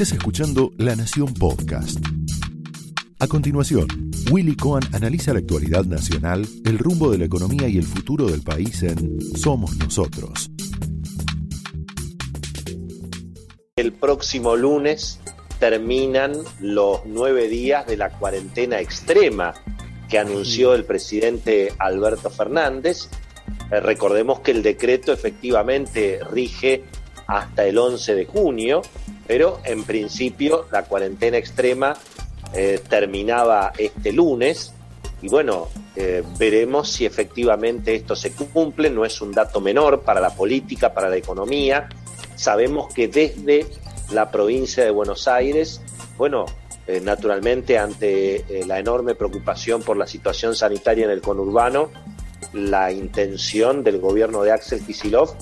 Estás escuchando La Nación Podcast. A continuación, Willy Cohen analiza la actualidad nacional, el rumbo de la economía y el futuro del país en Somos Nosotros. El próximo lunes terminan los nueve días de la cuarentena extrema que anunció el presidente Alberto Fernández. Eh, recordemos que el decreto efectivamente rige hasta el 11 de junio, pero en principio la cuarentena extrema eh, terminaba este lunes y bueno, eh, veremos si efectivamente esto se cumple, no es un dato menor para la política, para la economía. Sabemos que desde la provincia de Buenos Aires, bueno, eh, naturalmente ante la enorme preocupación por la situación sanitaria en el conurbano, la intención del gobierno de Axel Kisilov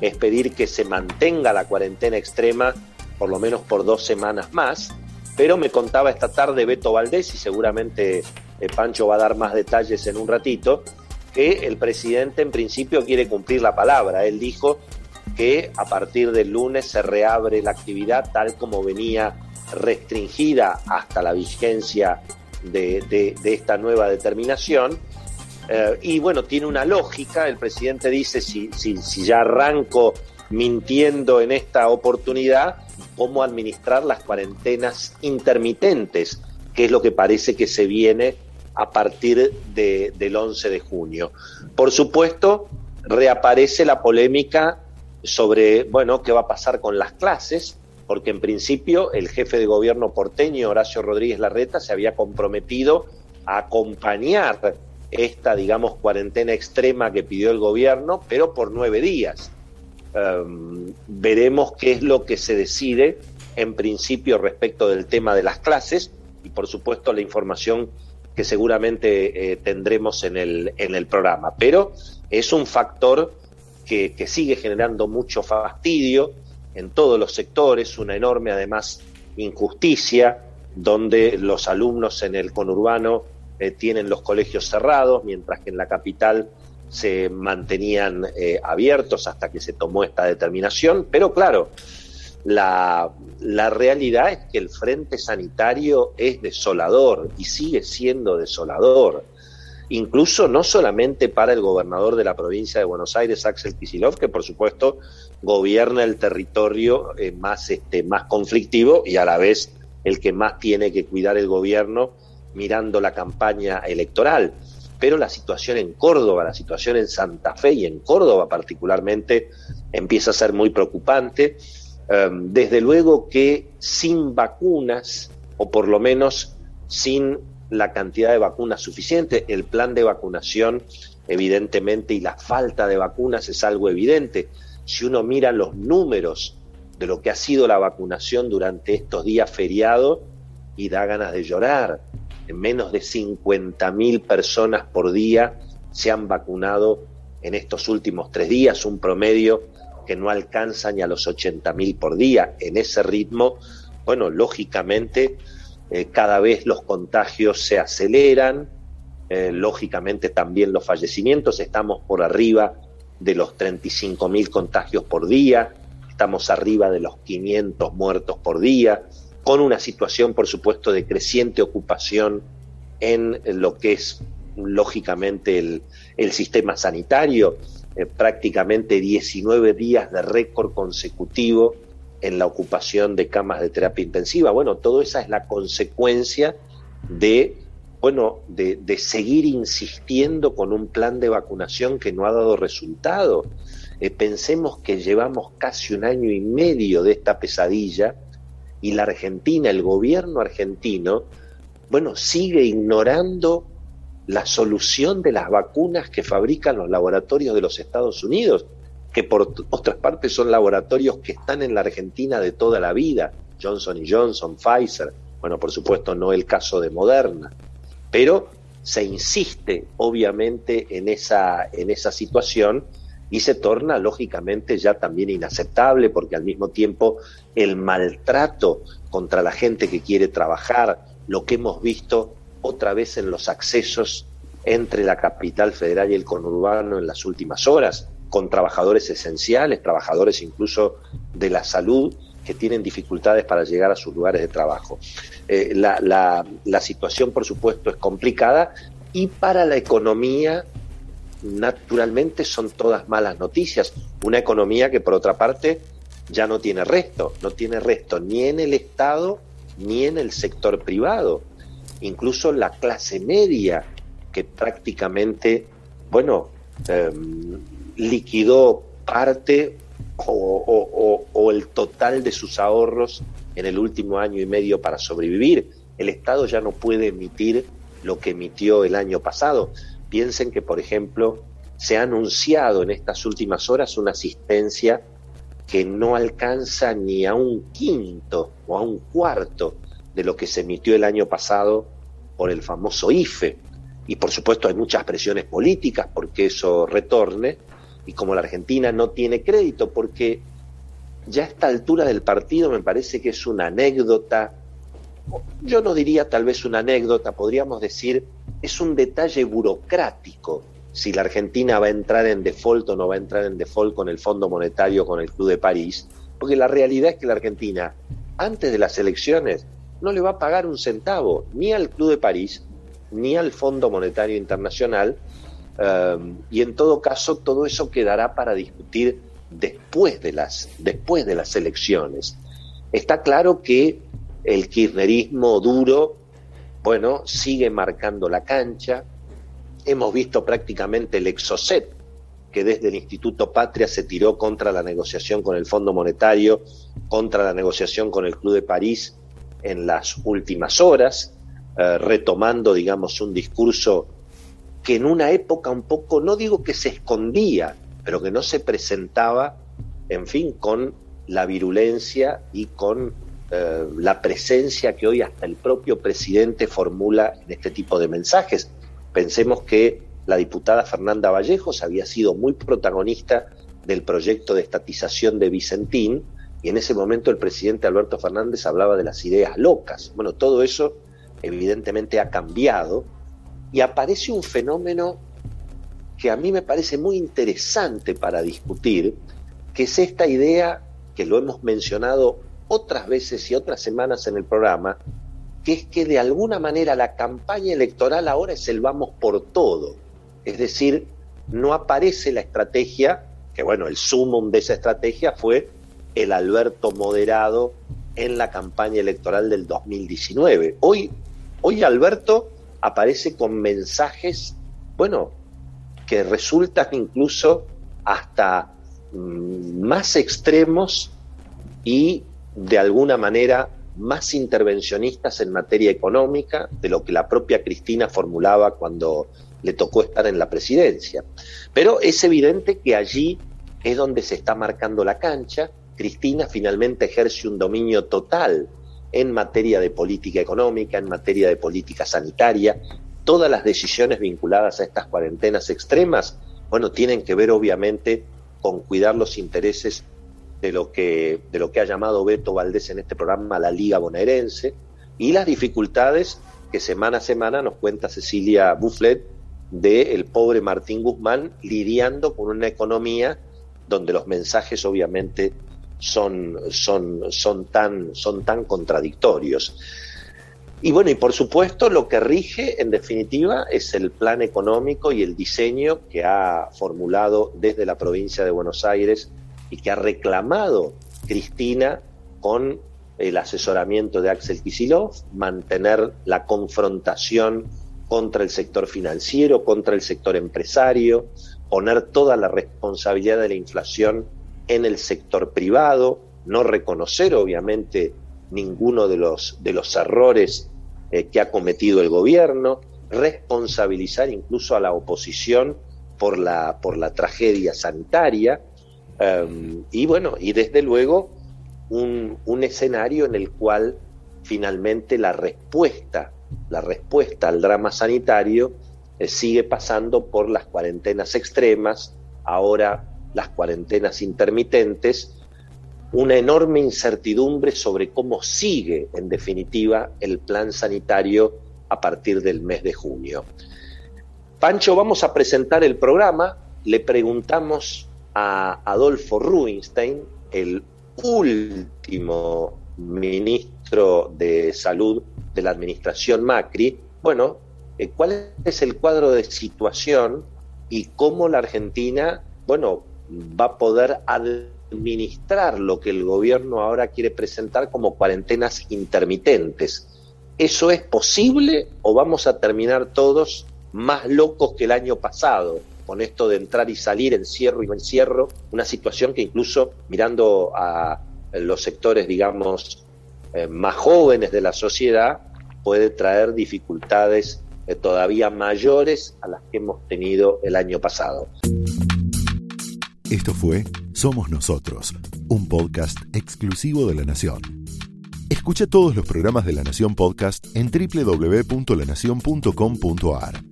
es pedir que se mantenga la cuarentena extrema por lo menos por dos semanas más, pero me contaba esta tarde Beto Valdés, y seguramente eh, Pancho va a dar más detalles en un ratito, que el presidente en principio quiere cumplir la palabra. Él dijo que a partir del lunes se reabre la actividad tal como venía restringida hasta la vigencia de, esta nueva determinación. Eh, y bueno, tiene una lógica, el presidente dice, si, si, si ya arranco mintiendo en esta oportunidad, cómo administrar las cuarentenas intermitentes, que es lo que parece que se viene a partir del 11 de junio. Por supuesto, reaparece la polémica sobre, bueno, qué va a pasar con las clases, porque en principio el jefe de gobierno porteño, Horacio Rodríguez Larreta, se había comprometido a acompañar esta, digamos, cuarentena extrema que pidió el gobierno, pero por nueve días. Em, veremos qué es lo que se decide en principio respecto del tema de las clases y por supuesto la información que seguramente eh, tendremos en el, en el programa. Pero es un factor que, que, sigue generando mucho fastidio en todos los sectores, una enorme además injusticia, donde los alumnos en el conurbano eh, tienen los colegios cerrados, mientras que en la capital se mantenían eh, abiertos hasta que se tomó esta determinación, pero claro, la, la, realidad es que el frente sanitario es desolador y sigue siendo desolador. Incluso no solamente para el gobernador de la provincia de Buenos Aires, Axel Kicillof, que por supuesto gobierna el territorio eh, más, este, más conflictivo y a la vez el que más tiene que cuidar el gobierno mirando la campaña electoral pero la situación en Córdoba, la situación en Santa Fe y en Córdoba particularmente empieza a ser muy preocupante. Em, desde luego que sin vacunas, o por lo menos sin la cantidad de vacunas suficiente, el plan de vacunación evidentemente y la falta de vacunas es algo evidente. Si uno mira los números de lo que ha sido la vacunación durante estos días feriados, y da ganas de llorar menos de 50.000 personas por día se han vacunado en estos últimos tres días, un promedio que no alcanza ni a los 80.000 por día. En ese ritmo, bueno, lógicamente eh, cada vez los contagios se aceleran, eh, lógicamente también los fallecimientos, estamos por arriba de los 35.000 contagios por día, estamos arriba de los 500 muertos por día, con una situación, por supuesto, de creciente ocupación en lo que es, lógicamente, el, sistema sanitario, eh, prácticamente 19 días de récord consecutivo en la ocupación de camas de terapia intensiva. Bueno, todo esa es la consecuencia de, bueno, de, de seguir insistiendo con un plan de vacunación que no ha dado resultado. Eh, pensemos que llevamos casi un año y medio de esta pesadilla y la Argentina, el gobierno argentino, bueno, sigue ignorando la solución de las vacunas que fabrican los laboratorios de los Estados Unidos, que por otras partes son laboratorios que están en la Argentina de toda la vida, Johnson Johnson, Pfizer, bueno, por supuesto no el caso de Moderna, pero se insiste obviamente en esa, en esa situación y se torna lógicamente ya también inaceptable porque al mismo tiempo el maltrato contra la gente que quiere trabajar, lo que hemos visto otra vez en los accesos entre la capital federal y el conurbano en las últimas horas, con trabajadores esenciales, trabajadores incluso de la salud, que tienen dificultades para llegar a sus lugares de trabajo. Eh, la, la situación, por supuesto, es complicada y para la economía, naturalmente, son todas malas noticias. Una economía que, por otra parte, ya no tiene resto, no tiene resto ni en el Estado ni en el sector privado. Incluso la clase media, que prácticamente, bueno, em, liquidó parte o, el total de sus ahorros en el último año y medio para sobrevivir. El Estado ya no puede emitir lo que emitió el año pasado. Piensen que, por ejemplo, se ha anunciado en estas últimas horas una asistencia que no alcanza ni a un quinto o a un cuarto de lo que se emitió el año pasado por el famoso IFE. Y por supuesto hay muchas presiones políticas porque eso retorne. Y como la Argentina no tiene crédito, porque ya a esta altura del partido me parece que es una anécdota, yo no diría tal vez una anécdota, podríamos decir, es un detalle burocrático si la Argentina va a entrar en default o no va a entrar en default con el Fondo Monetario, con el Club de París, porque la realidad es que la Argentina, antes de las elecciones, no le va a pagar un centavo ni al Club de París ni al Fondo Monetario Internacional um, y en todo caso todo eso quedará para discutir después de las después de las elecciones. Está claro que el kirchnerismo duro, bueno, sigue marcando la cancha. Hemos visto prácticamente el exocet que desde el Instituto Patria se tiró contra la negociación con el Fondo Monetario, contra la negociación con el Club de París en las últimas horas, eh, retomando, digamos, un discurso que en una época un poco, no digo que se escondía, pero que no se presentaba, en fin, con la virulencia y con eh, la presencia que hoy hasta el propio presidente formula en este tipo de mensajes. Pensemos que la diputada Fernanda Vallejos había sido muy protagonista del proyecto de estatización de Vicentín, y en ese momento el presidente Alberto Fernández hablaba de las ideas locas. Bueno, todo eso evidentemente ha cambiado y aparece un fenómeno que a mí me parece muy interesante para discutir, que es esta idea que lo hemos mencionado otras veces y otras semanas en el programa, que es que de alguna manera la campaña electoral ahora es el vamos por todo. Es decir, no aparece la estrategia, que bueno, el sumum de esa estrategia fue el Alberto moderado en la campaña electoral del 2019. Hoy, hoy Alberto aparece con mensajes, bueno, que resultan incluso hasta mm, más extremos y de alguna manera más intervencionistas en materia económica de lo que la propia Cristina formulaba cuando le tocó estar en la presidencia. Pero es evidente que allí es donde se está marcando la cancha Cristina finalmente ejerce un dominio total en materia de política económica, en materia de política sanitaria. Todas las decisiones vinculadas a estas cuarentenas extremas, bueno, tienen que ver obviamente con cuidar los intereses de lo que, de lo que ha llamado Beto Valdés en este programa la Liga Bonaerense y las dificultades que semana a semana nos cuenta Cecilia Bufflet de el pobre Martín Guzmán lidiando con una economía donde los mensajes obviamente son, son, son, tan, son tan contradictorios. Y bueno, y por supuesto lo que rige en definitiva es el plan económico y el diseño que ha formulado desde la provincia de Buenos Aires y que ha reclamado Cristina con el asesoramiento de Axel Kisilov, mantener la confrontación contra el sector financiero, contra el sector empresario, poner toda la responsabilidad de la inflación en el sector privado, no reconocer obviamente ninguno de los, de los errores eh, que ha cometido el gobierno, responsabilizar incluso a la oposición por la, por la tragedia sanitaria, em, y bueno, y desde luego un, escenario en el cual finalmente la respuesta, la respuesta al drama sanitario eh, sigue pasando por las cuarentenas extremas, ahora las cuarentenas intermitentes, una enorme incertidumbre sobre cómo sigue, en definitiva, el plan sanitario a partir del mes de junio. Pancho, vamos a presentar el programa. Le preguntamos a Adolfo Rubinstein, el último ministro de salud de la administración Macri, bueno, eh, ¿cuál es el cuadro de situación y cómo la Argentina, bueno, va a poder administrar lo que el gobierno ahora quiere presentar como cuarentenas intermitentes? ¿Eso es posible o vamos a terminar todos más locos que el año pasado? Con esto de entrar y salir, encierro y encierro, una situación que incluso mirando a los sectores, digamos, eh, más jóvenes de la sociedad, puede traer dificultades eh, todavía mayores a las que hemos tenido el año pasado. Esto fue Somos Nosotros, un podcast exclusivo de La Nación. Escucha todos los programas de La Nación Podcast en www.lanacion.com.ar.